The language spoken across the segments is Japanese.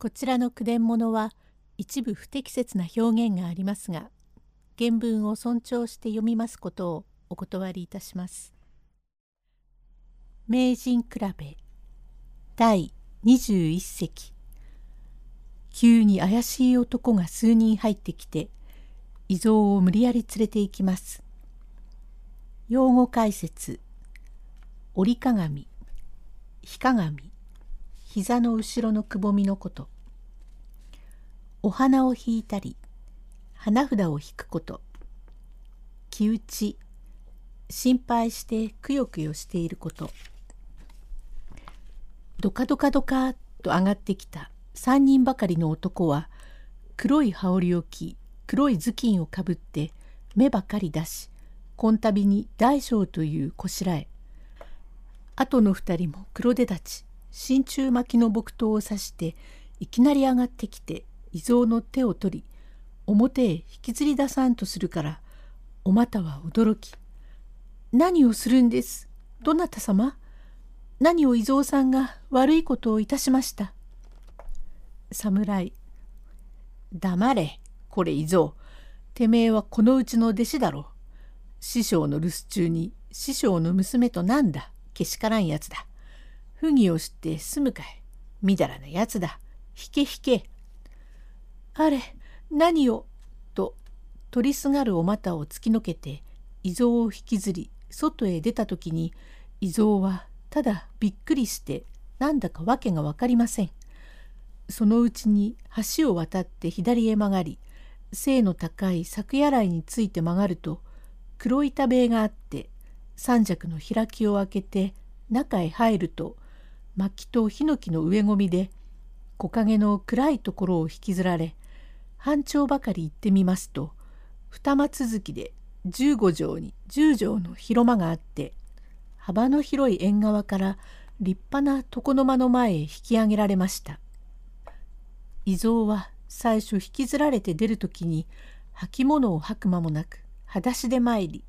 こちらの句伝物は一部不適切な表現がありますが原文を尊重して読みますことをお断りいたします。名人比べ第21席急に怪しい男が数人入ってきて遺蔵を無理やり連れて行きます。用語解説折り鏡日鏡膝の後ろのくぼみのこと。お花を引いたり、花札を引くこと。気打ち、心配してくよくよしていること。ドカドカドカと上がってきた3人ばかりの男は、黒い羽織を着、黒い頭巾をかぶって目ばかり出し、こんたびに大将というこしらえ。後の二人も黒手立ち、真鍮巻きの木刀を刺していきなり上がってきて伊蔵の手を取り表へ引きずり出さんとするからお股は驚き「何をするんです？どなた様何を伊蔵さんが悪いことをいたしました」侍「黙れこれ伊蔵てめえはこのうちの弟子だろう。師匠の留守中に師匠の娘となんだ？けしからんやつだ。不義をして済むかい。みだらなやつだ。引け引け。あれ、何を？と、取りすがるお股を突きのけて、伊蔵を引きずり、外へ出た時に、伊蔵はただびっくりして、なんだかわけがわかりません。そのうちに橋を渡って左へ曲がり、背の高い柵やらいについて曲がると、黒板塀があって、三尺の開きを開けて中へ入ると、薪とヒノキの上込みで木陰の暗いところを引きずられ半丁ばかり行ってみますと二間続きで15畳に10畳の広間があって幅の広い縁側から立派な床の間の前へ引き上げられました。伊蔵は最初引きずられて出る時に履物を履く間もなく裸足で参り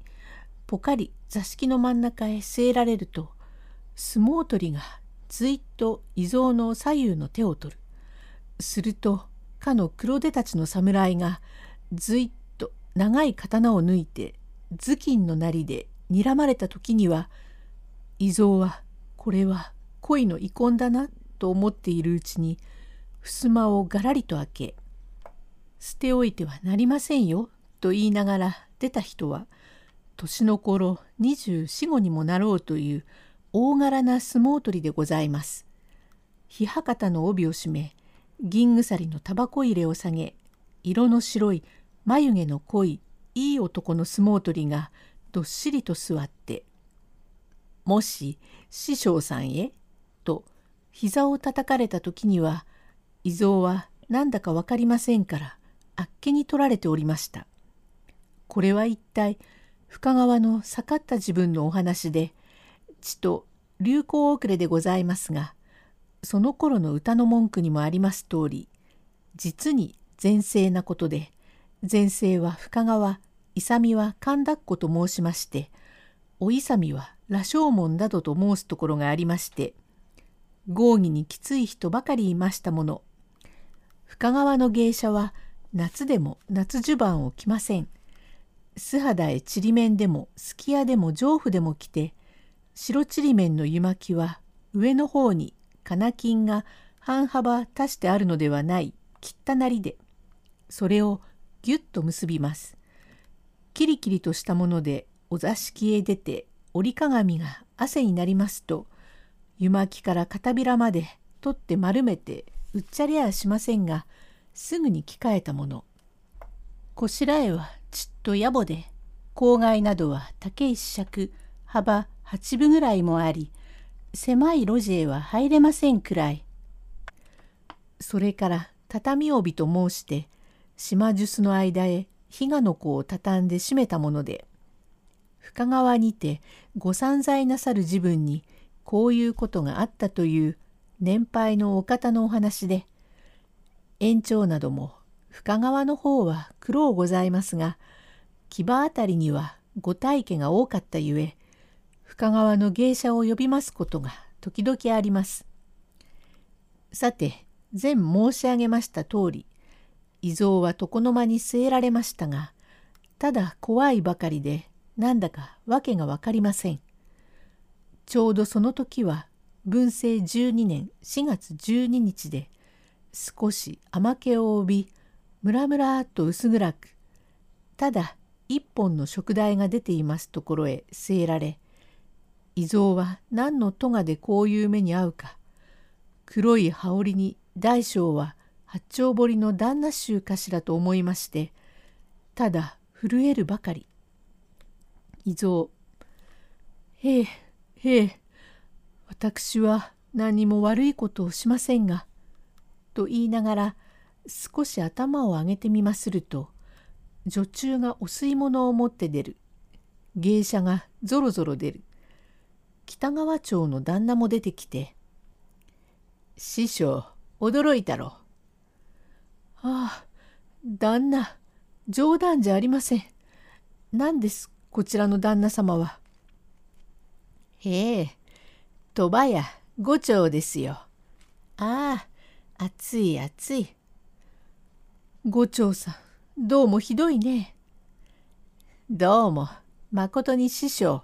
ぽかり座敷の真ん中へ据えられると相撲取りがずいっと伊蔵の左右の手を取る。するとかの黒手たちの侍がずいっと長い刀を抜いて頭巾のなりで睨まれた時には伊蔵はこれは恋の遺恨だなと思っているうちに襖をがらりと開け捨ておいてはなりませんよと言いながら出た人は年の頃二十四五にもなろうという大柄な相撲取りでございます。は肩の帯を締め銀鎖のタバコ入れを下げ色の白い眉毛の濃いいい男の相撲取りがどっしりと座って「もし師匠さんへ」と膝を叩かれた時には伊蔵はなんだか分かりませんからあっけに取られておりました。これは一体深川の盛った自分のお話でちと流行遅れでございますがその頃の歌の文句にもあります通り実に前世なことで前世は深川勇は神田っ子と申しましてお勇は羅生門などと申すところがありまして合議にきつい人ばかりいましたもの。深川の芸者は夏でも夏襦袢を着ません。素肌へちりめんでもすき家でも上布でも着て白ちりめんの湯巻きは上の方に金金が半幅足してあるのではない切ったなりでそれをぎゅっと結びます。キリキリとしたものでお座敷へ出て折り鏡が汗になりますと湯巻きから片びらまで取って丸めてうっちゃりゃしませんがすぐに着替えたもの。こしらえはちっと野暮で郊外などは竹一尺幅8分ぐらいもあり狭い路地へは入れませんくらい。それから畳帯と申して島術の間へ比嘉の子を畳んで閉めたもので深川にてご散財なさる自分にこういうことがあったという年配のお方のお話で延長なども深川の方は苦労ございますが木場あたりにはご大家が多かったゆえ深川の芸者を呼びますことが時々あります。さて前申し上げました通り伊蔵は床の間に据えられましたがただ怖いばかりでなんだか訳が分かりません。ちょうどその時は文政12年4月12日で少し甘気を帯びムラムラと薄暗くただ一本の食台が出ていますところへ据えられ伊蔵は何の咎でこういう目に遭うか。黒い羽織に大将は八丁堀の旦那衆かしらと思いましてただ震えるばかり。伊蔵へえへえ私は何も悪いことをしませんがと言いながら少し頭を上げてみますると女中がお吸い物を持って出る。芸者がぞろぞろ出る。北川町の旦那も出てきて「師匠驚いたろ」「ああ旦那冗談じゃありません。何ですこちらの旦那様は。へえ鳥羽屋五丁ですよ。ああ暑い暑い。五丁さんどうもひどいね。どうもまことに師匠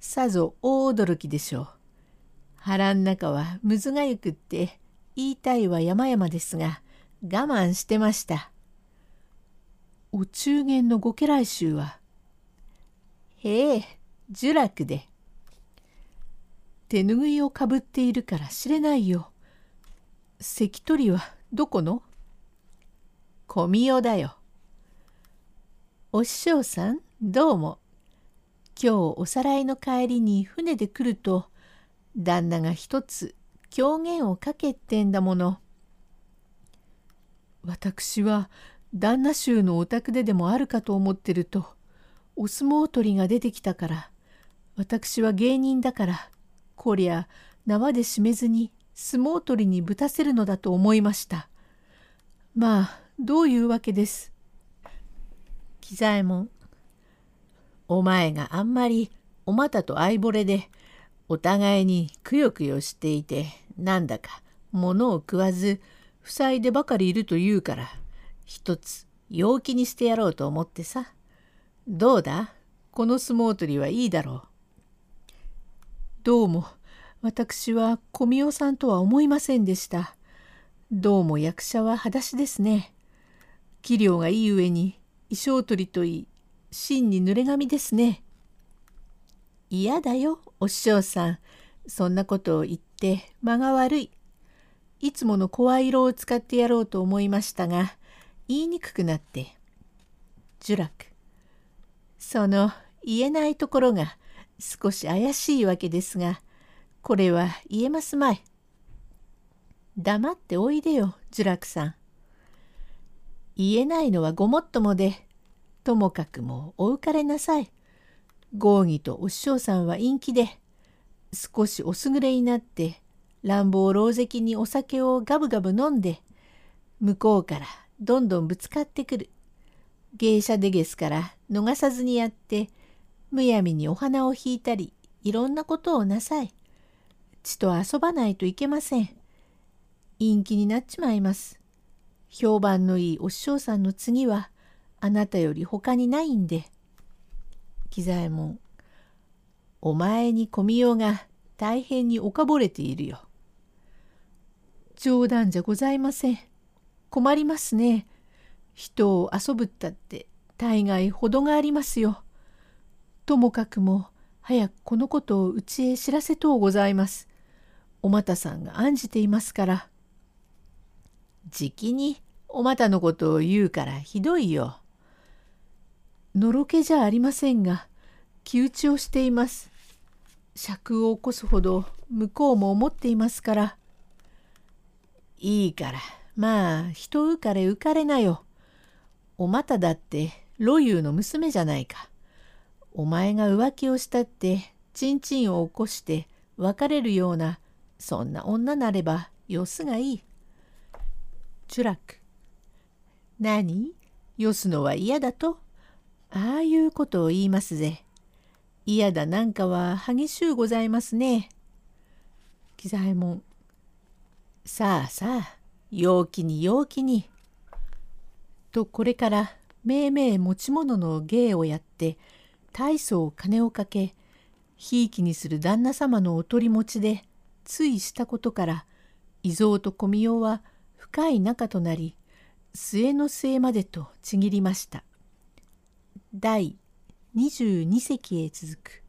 さぞ大驚きでしょう。腹ん中はむずがゆくって言いたいは山々ですが我慢してました。お中元のご家来衆は、へえ、呪楽で。手ぬぐいをかぶっているから知れないよ。関取はどこの？小見代だよ。お師匠さん、どうも。今日おさらいの帰りに船で来ると、旦那が一つ狂言をかけてんだもの。私は旦那衆のお宅ででもあるかと思ってるとお相撲取りが出てきたから私は芸人だからこりゃ縄で締めずに相撲取りにぶたせるのだと思いました。まあどういうわけです？喜左衛門お前があんまりお股と相惚れでお互いにくよくよしていてなんだか物を食わず塞いでばかりいるというから一つ陽気にしてやろうと思ってさ。どうだ？この相撲取りはいいだろう。どうも私は小宮代さんとは思いませんでした。どうも役者は裸足ですね。器量がいい上に衣装取りといい真に濡れ髪ですね。嫌だよお師匠さん。そんなことを言って間が悪い。いつもの声色を使ってやろうと思いましたが言いにくくなって呪楽その言えないところが少し怪しいわけですがこれは言えますまい。黙っておいでよ呪楽さん。言えないのはごもっともでともかくもお浮かれなさい。合議とお師匠さんは陰気で少しおすぐれになって乱暴狼藉にお酒をガブガブ飲んで向こうからどんどんぶつかってくる。芸者でげすから逃さずにやってむやみにお花を引いたりいろんなことをなさい。血と遊ばないといけません。陰気になっちまいます。評判のいいお師匠さんの次はあなたより他にないんで。喜左衛門お前に小見代が大変におかぼれているよ。冗談じゃございません。困りますね。人を遊ぶったって大概程がありますよ。ともかくも早くこのことをうちへ知らせとうございます。おまたさんが案じていますから。じきにおまたのことを言うからひどいよ。のろけじゃありませんが気打ちをしています。尺を起こすほど向こうも思っていますから。いいからまあ人浮かれ浮かれなよ。おまただってロユーの娘じゃないか。お前が浮気をしたってちんちんを起こして別れるようなそんな女なればよすがいい。チュラク。何？よすのは嫌だと？ああいうことを言いますぜ。嫌だなんかは激しゅうございますね。喜左衛門。さあさあ陽気に陽気に。とこれからめいめい持ち物の芸をやって大層金をかけひいきにする旦那様のお取り持ちでついしたことから伊蔵と小宮は深い仲となり末の末までとちぎりました。第22隻へ続く。